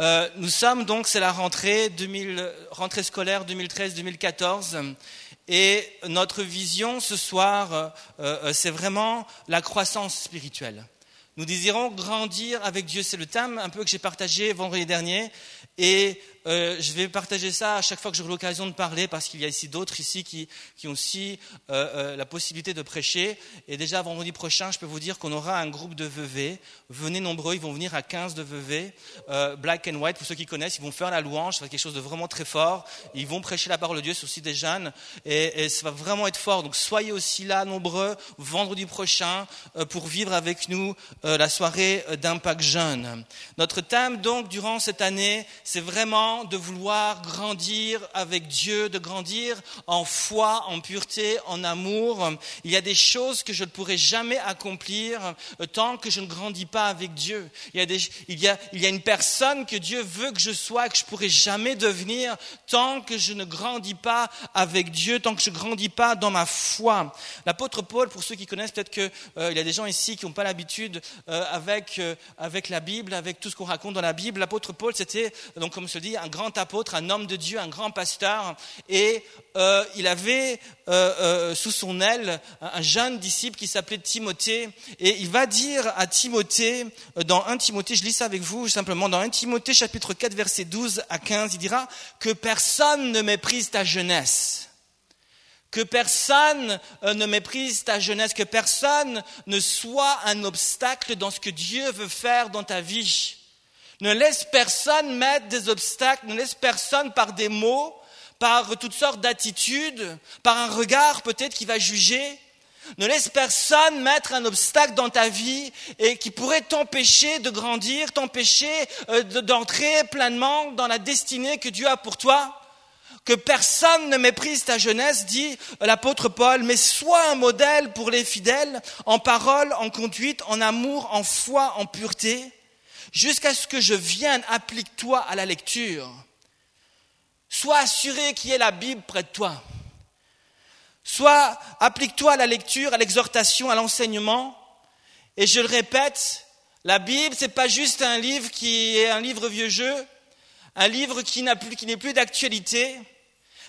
Euh, nous sommes donc, c'est la rentrée, 2000, rentrée scolaire 2013-2014. Et notre vision ce soir, euh, euh, c'est vraiment la croissance spirituelle. Nous désirons grandir avec Dieu. C'est le thème un peu que j'ai partagé vendredi dernier. Et euh, je vais partager ça à chaque fois que j'aurai l'occasion de parler, parce qu'il y a ici d'autres ici qui, qui ont aussi euh, euh, la possibilité de prêcher. Et déjà, vendredi prochain, je peux vous dire qu'on aura un groupe de vevés. Venez nombreux, ils vont venir à 15 de vevés. Black and White, pour ceux qui connaissent, ils vont faire la louange, ça va être quelque chose de vraiment très fort. Ils vont prêcher la parole de Dieu, c'est aussi des jeunes. Et, et, ça va vraiment être fort. Donc soyez aussi là, nombreux, vendredi prochain, pour vivre avec nous la soirée d'impact jeune. Notre thème, donc, durant cette année, c'est vraiment de vouloir grandir avec Dieu, de grandir en foi, en pureté, en amour. Il y a des choses que je ne pourrai jamais accomplir euh, tant que je ne grandis pas avec Dieu. Il y a, il y a, il y a une personne que Dieu veut que je sois, que je ne pourrai jamais devenir tant que je ne grandis pas avec Dieu, tant que je ne grandis pas dans ma foi. L'apôtre Paul, pour ceux qui connaissent, peut-être qu'il euh, y a des gens ici qui n'ont pas l'habitude euh, avec, avec la Bible, avec tout ce qu'on raconte dans la Bible. L'apôtre Paul, c'était, donc comme se dit, un grand apôtre, un homme de Dieu, un grand pasteur, et euh, il avait euh, euh, sous son aile un jeune disciple qui s'appelait Timothée, et il va dire à Timothée, dans 1 Timothée, je lis ça avec vous simplement, dans 1 Timothée chapitre 4 verset 12 à 15, il dira que personne ne méprise ta jeunesse. Que personne ne méprise ta jeunesse, que personne ne soit un obstacle dans ce que Dieu veut faire dans ta vie. Ne laisse personne mettre des obstacles, ne laisse personne par des mots, par toutes sortes d'attitudes, par un regard peut-être qui va juger. Ne laisse personne mettre un obstacle dans ta vie et qui pourrait t'empêcher de grandir, t'empêcher euh, d'entrer pleinement dans la destinée que Dieu a pour toi. Que personne ne méprise ta jeunesse, dit l'apôtre Paul, mais sois un modèle pour les fidèles en parole, en conduite, en amour, en foi, en pureté jusqu'à ce que je vienne, applique-toi à la lecture. Sois assuré qu'il y ait la Bible près de toi. Sois, applique-toi à la lecture, à l'exhortation, à l'enseignement. Et je le répète, la Bible, c'est pas juste un livre qui est un livre vieux jeu, un livre qui n'est plus, plus d'actualité,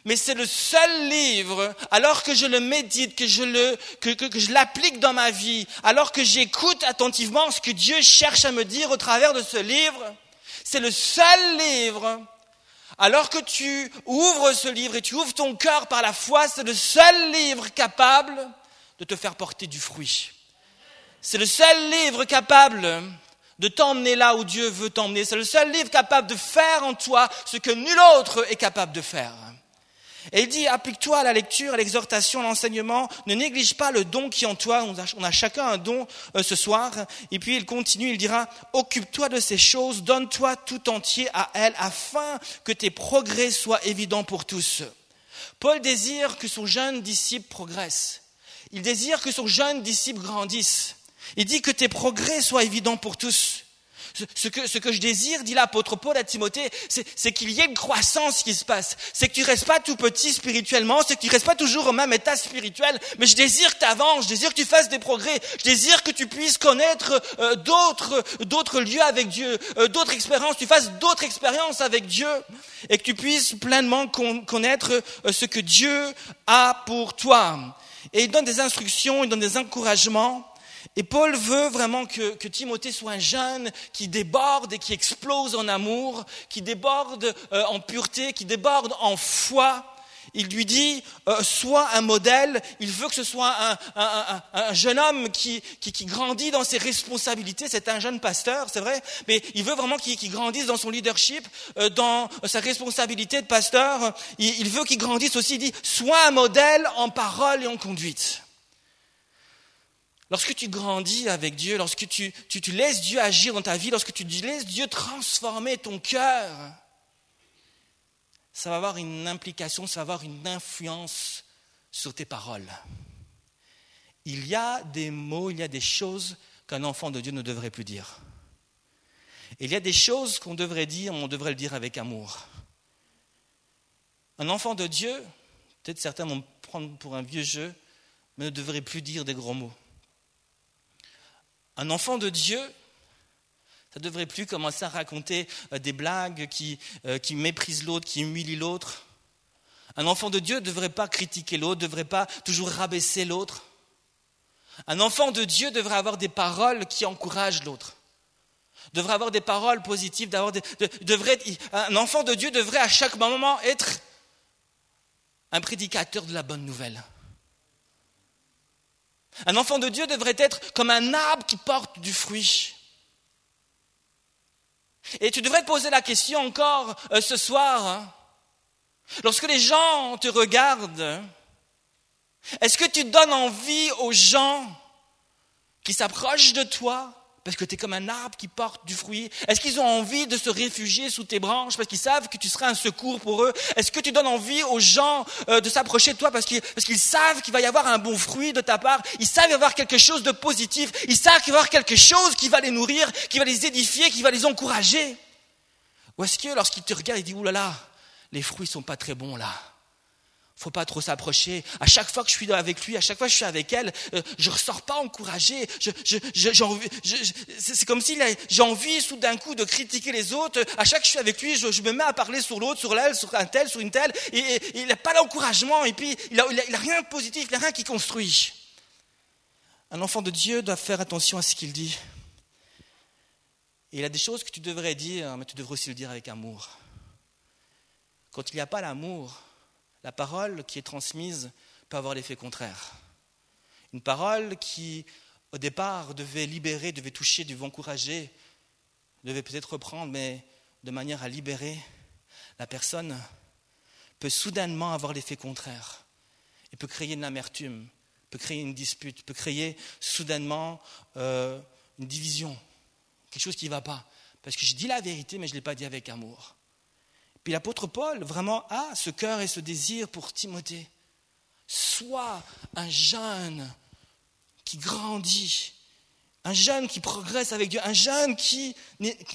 mais c'est le seul livre, alors que je le médite, que je le, que, que, je l'applique dans ma vie, alors que j'écoute attentivement ce que Dieu cherche à me dire au travers de ce livre, c'est le seul livre. Alors que tu ouvres ce livre et tu ouvres ton cœur par la foi, c'est le seul livre capable de te faire porter du fruit. C'est le seul livre capable de t'emmener là où Dieu veut t'emmener. C'est le seul livre capable de faire en toi ce que nul autre est capable de faire. Et il dit, applique-toi à la lecture, à l'exhortation, à l'enseignement, ne néglige pas le don qui est en toi, on a, chacun un don euh, ce soir, et puis il continue, il dira, occupe-toi de ces choses, donne-toi tout entier à elles, afin que tes progrès soient évidents pour tous. Paul désire que son jeune disciple progresse, il désire que son jeune disciple grandisse, il dit que tes progrès soient évidents pour tous. Ce que, ce que je désire, dit l'apôtre Paul à Timothée, c'est qu'il y ait une croissance qui se passe. C'est que tu restes pas tout petit spirituellement, c'est que tu restes pas toujours au même état spirituel, mais je désire que tu avances, je désire que tu fasses des progrès, je désire que tu puisses connaître euh, d'autres, d'autres lieux avec Dieu, euh, d'autres expériences, tu fasses d'autres expériences avec Dieu, et que tu puisses pleinement connaître euh, ce que Dieu a pour toi. Et il donne des instructions, il donne des encouragements. Et Paul veut vraiment que, Timothée soit un jeune qui déborde et qui explose en amour, qui déborde euh, en pureté, qui déborde en foi. Il lui dit, euh, sois un modèle, il veut que ce soit un, jeune homme qui, grandit dans ses responsabilités, c'est un jeune pasteur, c'est vrai, mais il veut vraiment qu'il grandisse dans son leadership, euh, dans sa responsabilité de pasteur, il, il veut qu'il grandisse aussi, il dit, sois un modèle en parole et en conduite. Lorsque tu grandis avec Dieu, lorsque tu, tu, laisses Dieu agir dans ta vie, lorsque tu laisses Dieu transformer ton cœur, ça va avoir une implication, ça va avoir une influence sur tes paroles. Il y a des mots, il y a des choses qu'un enfant de Dieu ne devrait plus dire. il y a des choses qu'on devrait dire, on devrait le dire avec amour. Un enfant de Dieu, peut-être certains vont me prendre pour un vieux jeu, mais ne devrait plus dire des gros mots. Un enfant de Dieu, Ça ne devrait plus commencer à raconter euh, des blagues qui, euh, qui méprisent l'autre, qui humilient l'autre. Un enfant de Dieu ne devrait pas critiquer l'autre, ne devrait pas toujours rabaisser l'autre. Un enfant de Dieu devrait avoir des paroles qui encouragent l'autre. Devrait avoir des paroles positives, devrait, un enfant de Dieu devrait à chaque moment être un prédicateur de la bonne nouvelle. Un enfant de Dieu devrait être comme un arbre qui porte du fruit. Et tu devrais te poser la question encore euh, ce soir. Hein. Lorsque les gens te regardent, est-ce que tu donnes envie aux gens qui s'approchent de toi parce que tu es comme un arbre qui porte du fruit. Est-ce qu'ils ont envie de se réfugier sous tes branches parce qu'ils savent que tu seras un secours pour eux? Est-ce que tu donnes envie aux gens euh, de s'approcher de toi parce qu'ils, savent qu'il va y avoir un bon fruit de ta part? Ils savent y avoir quelque chose de positif. Ils savent qu'il va y avoir quelque chose qui va les nourrir, qui va les édifier, qui va les encourager. Ou est-ce que lorsqu'ils te regardent, ils disent « Ouh là là, les fruits sont pas très bons là » faut pas trop s'approcher. À chaque fois que je suis avec lui, à chaque fois que je suis avec elle, euh, je ne ressors pas encouragé. c'est comme si j'ai envie d'un coup de critiquer les autres. À chaque fois que je suis avec lui, je, me mets à parler sur l'autre, sur l'elle, sur un tel, sur une telle. Et, il n'a pas l'encouragement. Et puis, il n'a a, rien de positif, il n'a rien qui construit. Un enfant de Dieu doit faire attention à ce qu'il dit. Il a des choses que tu devrais dire, mais tu devrais aussi le dire avec amour. Quand il n'y a pas l'amour, la parole qui est transmise peut avoir l'effet contraire. Une parole qui, au départ, devait libérer, devait toucher, devait encourager, devait peut-être reprendre, mais de manière à libérer, la personne peut soudainement avoir l'effet contraire et peut créer une amertume, peut créer une dispute, peut créer soudainement euh, une division, quelque chose qui ne va pas. Parce que je dis la vérité, mais je ne l'ai pas dit avec amour. Puis l'apôtre Paul vraiment a ce cœur et ce désir pour Timothée. Sois un jeune qui grandit, un jeune qui progresse avec Dieu, un jeune qui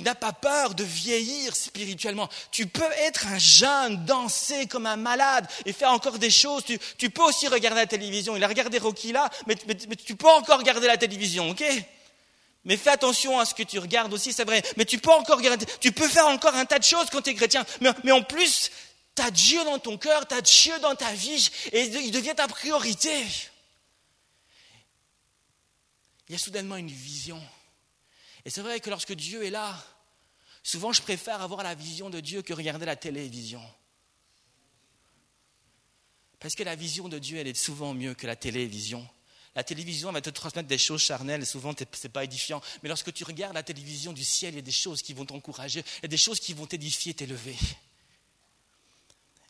n'a pas peur de vieillir spirituellement. Tu peux être un jeune, danser comme un malade et faire encore des choses. Tu, peux aussi regarder la télévision. Il a regardé Rocky là, mais, mais tu peux encore regarder la télévision, ok? Mais fais attention à ce que tu regardes aussi, c'est vrai. Mais tu peux encore tu peux faire encore un tas de choses quand tu es chrétien. Mais, en plus, tu as Dieu dans ton cœur, tu as Dieu dans ta vie, et il devient ta priorité. Il y a soudainement une vision. Et c'est vrai que lorsque Dieu est là, souvent je préfère avoir la vision de Dieu que regarder la télévision. Parce que la vision de Dieu, elle est souvent mieux que la télévision. La télévision va te transmettre des choses charnelles et souvent ce n'est pas édifiant. Mais lorsque tu regardes la télévision du ciel, il y a des choses qui vont t'encourager, il y a des choses qui vont t'édifier, t'élever.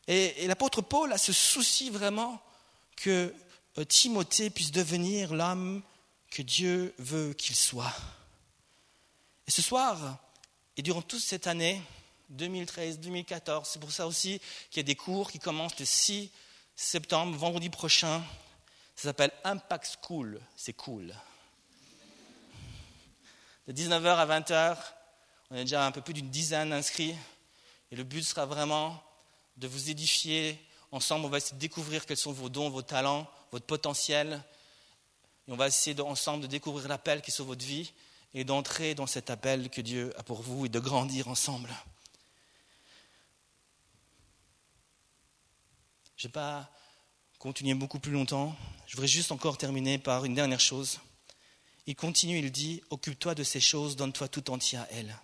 Et, l'apôtre Paul a ce souci vraiment que euh, Timothée puisse devenir l'homme que Dieu veut qu'il soit. Et ce soir, et durant toute cette année, 2013-2014, c'est pour ça aussi qu'il y a des cours qui commencent le 6 septembre, vendredi prochain, ça s'appelle Impact School. C'est cool. De 19h à 20h, on a déjà un peu plus d'une dizaine d'inscrits. Et le but sera vraiment de vous édifier. Ensemble, on va essayer de découvrir quels sont vos dons, vos talents, votre potentiel. Et on va essayer ensemble de découvrir l'appel qui est sur votre vie et d'entrer dans cet appel que Dieu a pour vous et de grandir ensemble. Je n'ai pas continuer beaucoup plus longtemps. Je voudrais juste encore terminer par une dernière chose. Il continue, il dit, occupe-toi de ces choses, donne-toi tout entier à elles.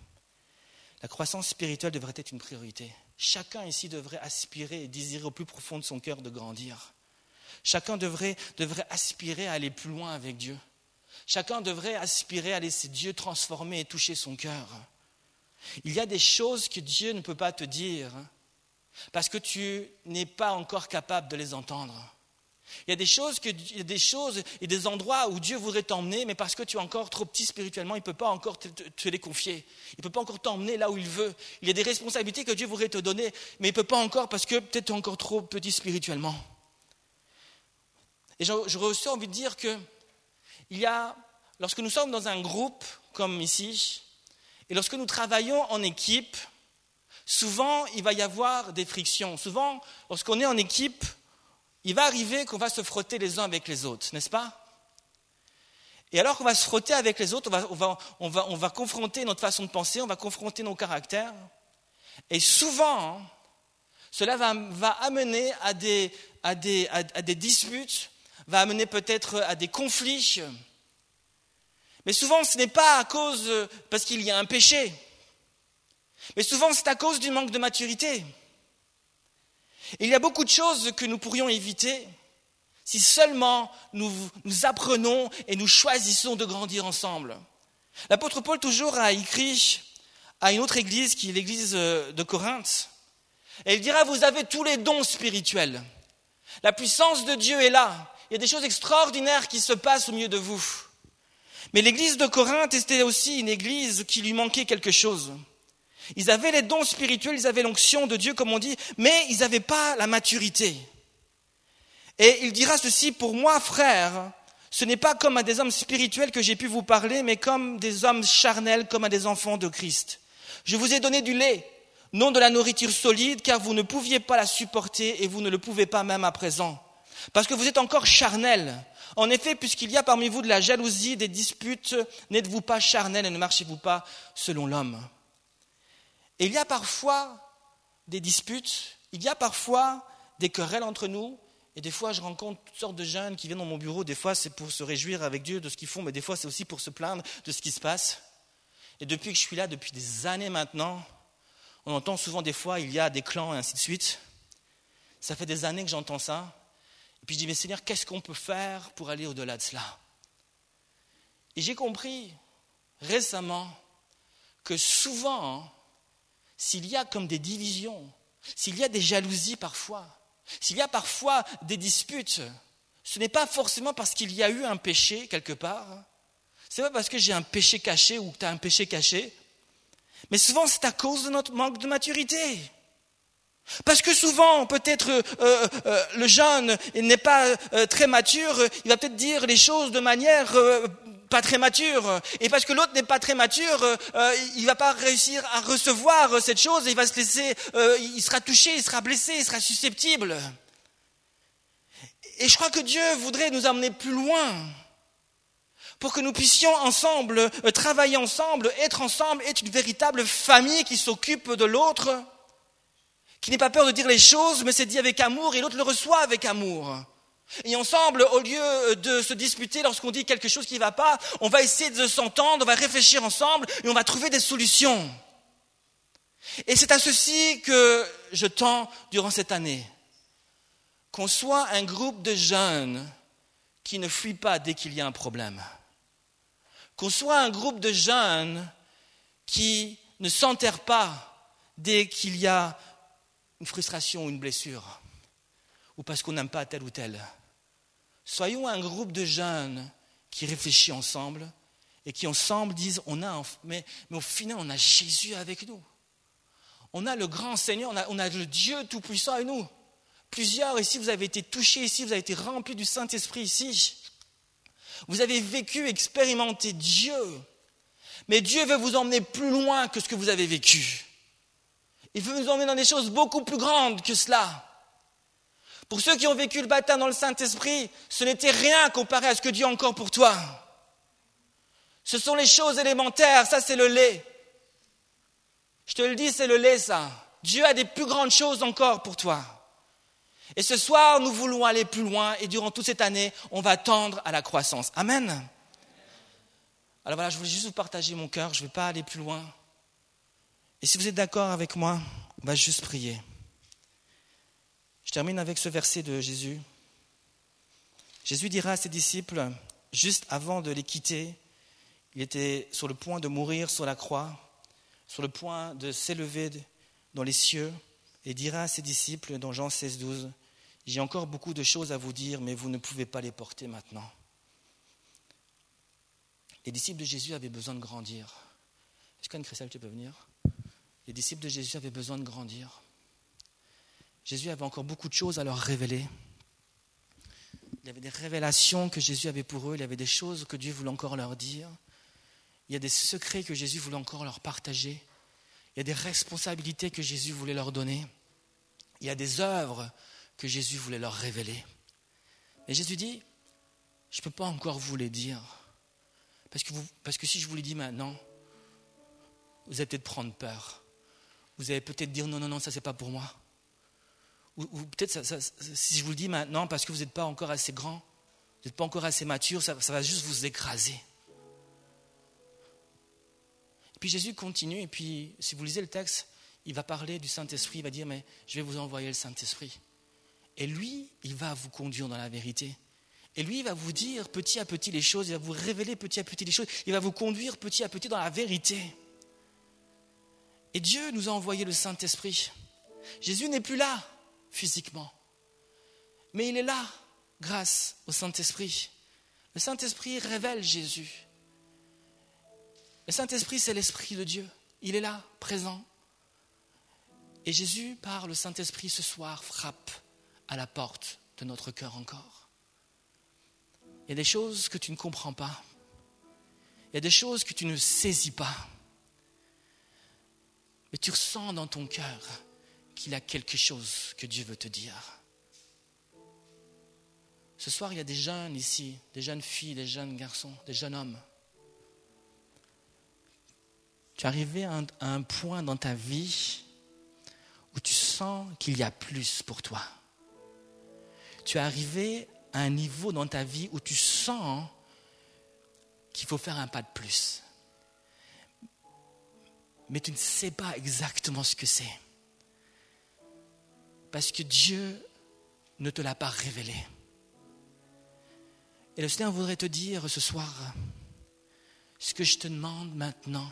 La croissance spirituelle devrait être une priorité. Chacun ici devrait aspirer et désirer au plus profond de son cœur de grandir. Chacun devrait, devrait aspirer à aller plus loin avec Dieu. Chacun devrait aspirer à laisser Dieu transformer et toucher son cœur. Il y a des choses que Dieu ne peut pas te dire parce que tu n'es pas encore capable de les entendre. Il y a des choses, des choses et des endroits où Dieu voudrait t'emmener, mais parce que tu es encore trop petit spirituellement, il ne peut pas encore te, les confier. Il ne peut pas encore t'emmener là où il veut. Il y a des responsabilités que Dieu voudrait te donner, mais il ne peut pas encore parce que peut-être tu es encore trop petit spirituellement. Et j'aurais aussi envie de dire que il y a, lorsque nous sommes dans un groupe comme ici, et lorsque nous travaillons en équipe, souvent il va y avoir des frictions. Souvent, lorsqu'on est en équipe, il va arriver qu'on va se frotter les uns avec les autres, n'est-ce pas? Et alors qu'on va se frotter avec les autres, on va, on, va, on, va, confronter notre façon de penser, on va confronter nos caractères. Et souvent, cela va, amener à des, à, des, à des disputes, va amener peut-être à des conflits. Mais souvent, ce n'est pas à cause parce qu'il y a un péché. Mais souvent, c'est à cause du manque de maturité. Il y a beaucoup de choses que nous pourrions éviter si seulement nous, nous apprenons et nous choisissons de grandir ensemble. L'apôtre Paul toujours a écrit à une autre église qui est l'église de Corinthe. Et il dira, vous avez tous les dons spirituels. La puissance de Dieu est là. Il y a des choses extraordinaires qui se passent au milieu de vous. Mais l'église de Corinthe était aussi une église qui lui manquait quelque chose. Ils avaient les dons spirituels, ils avaient l'onction de Dieu, comme on dit, mais ils n'avaient pas la maturité. Et il dira ceci, pour moi, frère, ce n'est pas comme à des hommes spirituels que j'ai pu vous parler, mais comme des hommes charnels, comme à des enfants de Christ. Je vous ai donné du lait, non de la nourriture solide, car vous ne pouviez pas la supporter et vous ne le pouvez pas même à présent. Parce que vous êtes encore charnels. En effet, puisqu'il y a parmi vous de la jalousie, des disputes, n'êtes-vous pas charnels et ne marchez-vous pas selon l'homme? Et il y a parfois des disputes, il y a parfois des querelles entre nous, et des fois, je rencontre toutes sortes de jeunes qui viennent dans mon bureau. Des fois, c'est pour se réjouir avec Dieu de ce qu'ils font, mais des fois, c'est aussi pour se plaindre de ce qui se passe. Et depuis que je suis là, depuis des années maintenant, on entend souvent des fois, il y a des clans et ainsi de suite. Ça fait des années que j'entends ça. Et puis je dis, mais Seigneur, qu'est-ce qu'on peut faire pour aller au-delà de cela? Et j'ai compris récemment que souvent, s'il y a comme des divisions, s'il y a des jalousies parfois, s'il y a parfois des disputes, ce n'est pas forcément parce qu'il y a eu un péché quelque part. Ce n'est pas parce que j'ai un péché caché ou que tu as un péché caché. Mais souvent, c'est à cause de notre manque de maturité. Parce que souvent, peut-être euh, euh, euh, le jeune n'est pas très mature, il va peut-être dire les choses de manière pas très mature. Et parce que l'autre n'est pas très mature, euh, il ne va pas réussir à recevoir cette chose, il va se laisser, euh, il sera touché, il sera blessé, il sera susceptible. Et je crois que Dieu voudrait nous amener plus loin pour que nous puissions ensemble euh, travailler ensemble, être ensemble, être une véritable famille qui s'occupe de l'autre, qui n'est pas peur de dire les choses, mais c'est dit avec amour et l'autre le reçoit avec amour. Et ensemble, au lieu de se disputer lorsqu'on dit quelque chose qui ne va pas, on va essayer de s'entendre, on va réfléchir ensemble et on va trouver des solutions. Et c'est à ceci que je tends durant cette année. Qu'on soit un groupe de jeunes qui ne fuient pas dès qu'il y a un problème. Qu'on soit un groupe de jeunes qui ne s'enterrent pas dès qu'il y a une frustration ou une blessure ou parce qu'on n'aime pas tel ou tel. Soyons un groupe de jeunes qui réfléchissent ensemble et qui ensemble disent on a mais, mais au final on a Jésus avec nous. On a le grand Seigneur, on a, on a le Dieu tout-puissant avec nous. Plusieurs ici, vous avez été touchés ici, vous avez été remplis du Saint-Esprit ici. Vous avez vécu, expérimenté Dieu. Mais Dieu veut vous emmener plus loin que ce que vous avez vécu. Il veut vous emmener dans des choses beaucoup plus grandes que cela. Pour ceux qui ont vécu le baptême dans le Saint-Esprit, ce n'était rien comparé à ce que Dieu a encore pour toi. Ce sont les choses élémentaires, ça c'est le lait. Je te le dis, c'est le lait ça. Dieu a des plus grandes choses encore pour toi. Et ce soir, nous voulons aller plus loin et durant toute cette année, on va tendre à la croissance. Amen. Alors voilà, je voulais juste vous partager mon cœur, je ne vais pas aller plus loin. Et si vous êtes d'accord avec moi, on va juste prier. Termine avec ce verset de Jésus. Jésus dira à ses disciples, juste avant de les quitter, il était sur le point de mourir sur la croix, sur le point de s'élever dans les cieux, et dira à ses disciples dans Jean 16, 12, J'ai encore beaucoup de choses à vous dire, mais vous ne pouvez pas les porter maintenant. Les disciples de Jésus avaient besoin de grandir. Est-ce qu'Anne Christelle, tu peux venir? Les disciples de Jésus avaient besoin de grandir. Jésus avait encore beaucoup de choses à leur révéler. Il y avait des révélations que Jésus avait pour eux, il y avait des choses que Dieu voulait encore leur dire. Il y a des secrets que Jésus voulait encore leur partager. Il y a des responsabilités que Jésus voulait leur donner. Il y a des œuvres que Jésus voulait leur révéler. Et Jésus dit, je ne peux pas encore vous les dire, Parce que, si je vous le dis maintenant, vous allez peut-être prendre peur. Vous allez peut-être dire non, non, non, ça c'est pas pour moi. Ou, peut-être si je vous le dis maintenant parce que vous n'êtes pas encore assez grand, vous n'êtes pas encore assez mature, ça, ça va juste vous écraser. Et puis Jésus continue, et puis si vous lisez le texte, il va parler du Saint-Esprit, il va dire, mais je vais vous envoyer le Saint-Esprit. Et lui, il va vous conduire dans la vérité. Et lui, il va vous dire petit à petit les choses, il va vous révéler petit à petit les choses, il va vous conduire petit à petit dans la vérité. Et Dieu nous a envoyé le Saint-Esprit. Jésus n'est plus là physiquement, mais il est là grâce au Saint-Esprit. Le Saint-Esprit révèle Jésus. Le Saint-Esprit, c'est l'Esprit de Dieu. Il est là, présent. Et Jésus, par le Saint-Esprit, ce soir, frappe à la porte de notre cœur encore. Il y a des choses que tu ne comprends pas. Il y a des choses que tu ne saisis pas. Mais tu ressens dans ton cœur qu'il a quelque chose que Dieu veut te dire. Ce soir, il y a des jeunes ici, des jeunes filles, des jeunes garçons, des jeunes hommes. Tu es arrivé à un, point dans ta vie où tu sens qu'il y a plus pour toi. Tu es arrivé à un niveau dans ta vie où tu sens qu'il faut faire un pas de plus. Mais tu ne sais pas exactement ce que c'est. Parce que Dieu ne te l'a pas révélé. Et le Seigneur voudrait te dire ce soir, ce que je te demande maintenant,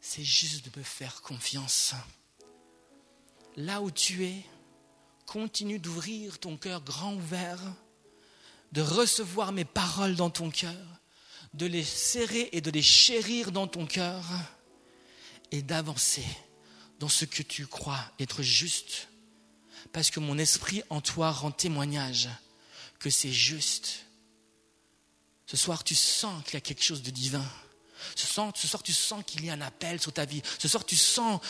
c'est juste de me faire confiance là où tu es, continue d'ouvrir ton cœur grand ouvert, de recevoir mes paroles dans ton cœur, de les serrer et de les chérir dans ton cœur, et d'avancer dans ce que tu crois être juste, parce que mon esprit en toi rend témoignage que c'est juste. Ce soir, tu sens qu'il y a quelque chose de divin. Ce soir, ce soir tu sens qu'il y a un appel sur ta vie. Ce soir, tu sens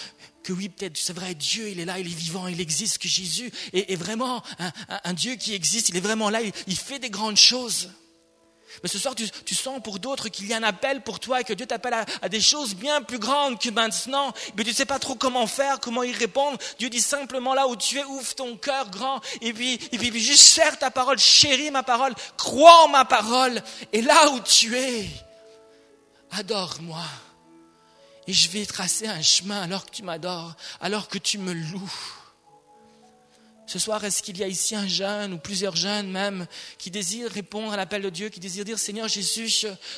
que oui, peut-être, c'est vrai, Dieu, il est là, il est vivant, il existe, que Jésus est, vraiment un, Dieu qui existe, il est vraiment là, il, fait des grandes choses. Mais ce soir, tu, sens pour d'autres qu'il y a un appel pour toi et que Dieu t'appelle à, des choses bien plus grandes que maintenant. Mais tu ne sais pas trop comment faire, comment y répondre. Dieu dit simplement là où tu es, ouvre ton cœur grand et puis, puis juste serre ta parole, chéris ma parole, crois en ma parole. Et là où tu es, adore-moi. Et je vais tracer un chemin alors que tu m'adores, alors que tu me loues. Ce soir, est-ce qu'il y a ici un jeune ou plusieurs jeunes même qui désirent répondre à l'appel de Dieu, qui désirent dire Seigneur Jésus,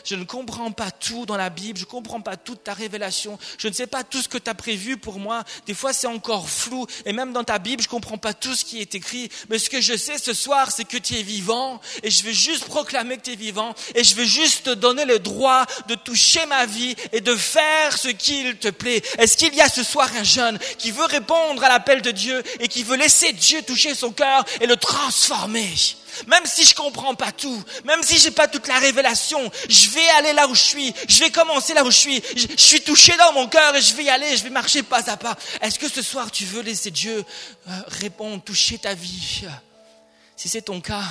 je, ne comprends pas tout dans la Bible, je ne comprends pas toute ta révélation, je ne sais pas tout ce que tu as prévu pour moi. Des fois, c'est encore flou et même dans ta Bible, je ne comprends pas tout ce qui est écrit. Mais ce que je sais ce soir, c'est que tu es vivant et je veux juste proclamer que tu es vivant et je veux juste te donner le droit de toucher ma vie et de faire ce qu'il te plaît. Est-ce qu'il y a ce soir un jeune qui veut répondre à l'appel de Dieu et qui veut laisser Dieu toucher son cœur et le transformer. Même si je comprends pas tout, même si j'ai pas toute la révélation, je vais aller là où je suis, je vais commencer là où je suis, je, suis touché dans mon cœur et je vais y aller, je vais marcher pas à pas. Est-ce que ce soir tu veux laisser Dieu euh, répondre, toucher ta vie? Si c'est ton cas,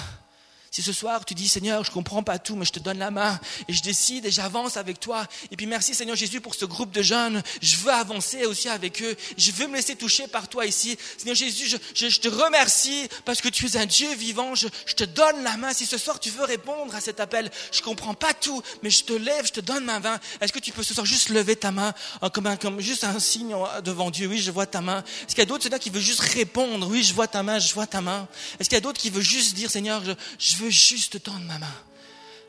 si ce soir tu dis Seigneur, je comprends pas tout, mais je te donne la main et je décide et j'avance avec toi. Et puis merci Seigneur Jésus pour ce groupe de jeunes. Je veux avancer aussi avec eux. Je veux me laisser toucher par toi ici. Seigneur Jésus, je, te remercie parce que tu es un Dieu vivant. Je, te donne la main. Si ce soir tu veux répondre à cet appel, je comprends pas tout, mais je te lève, je te donne ma main. Est-ce que tu peux ce soir juste lever ta main comme, un, comme juste un signe devant Dieu? Oui, je vois ta main. Est-ce qu'il y a d'autres Seigneur qui veut juste répondre? Oui, je vois ta main, je vois ta main. Est-ce qu'il y a d'autres qui veulent juste dire Seigneur, je, je veux juste tendre ma main.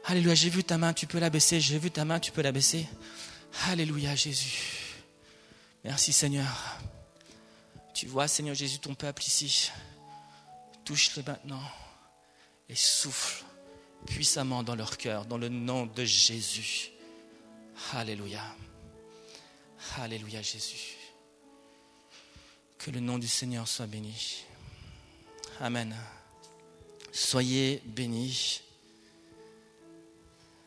Alléluia, j'ai vu ta main, tu peux la baisser. J'ai vu ta main, tu peux la baisser. Alléluia, Jésus. Merci, Seigneur. Tu vois, Seigneur Jésus, ton peuple ici. Touche-le maintenant et souffle puissamment dans leur cœur, dans le nom de Jésus. Alléluia. Alléluia, Jésus. Que le nom du Seigneur soit béni. Amen. Soyez bénis.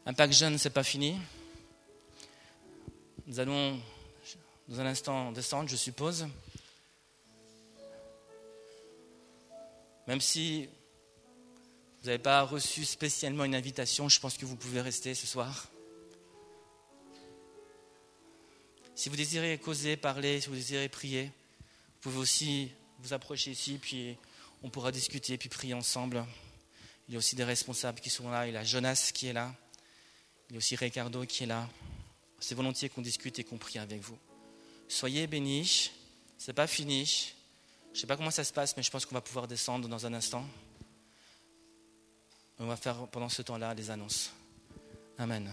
Impact Jeune, c'est pas fini. Nous allons, dans un instant, descendre, je suppose. Même si vous n'avez pas reçu spécialement une invitation, je pense que vous pouvez rester ce soir. Si vous désirez causer, parler, si vous désirez prier, vous pouvez aussi vous approcher ici, puis on pourra discuter, puis prier ensemble. Il y a aussi des responsables qui sont là. Il y a Jonas qui est là. Il y a aussi Ricardo qui est là. C'est volontiers qu'on discute et qu'on prie avec vous. Soyez bénis. C'est pas fini. Je ne sais pas comment ça se passe, mais je pense qu'on va pouvoir descendre dans un instant. On va faire pendant ce temps-là les annonces. Amen.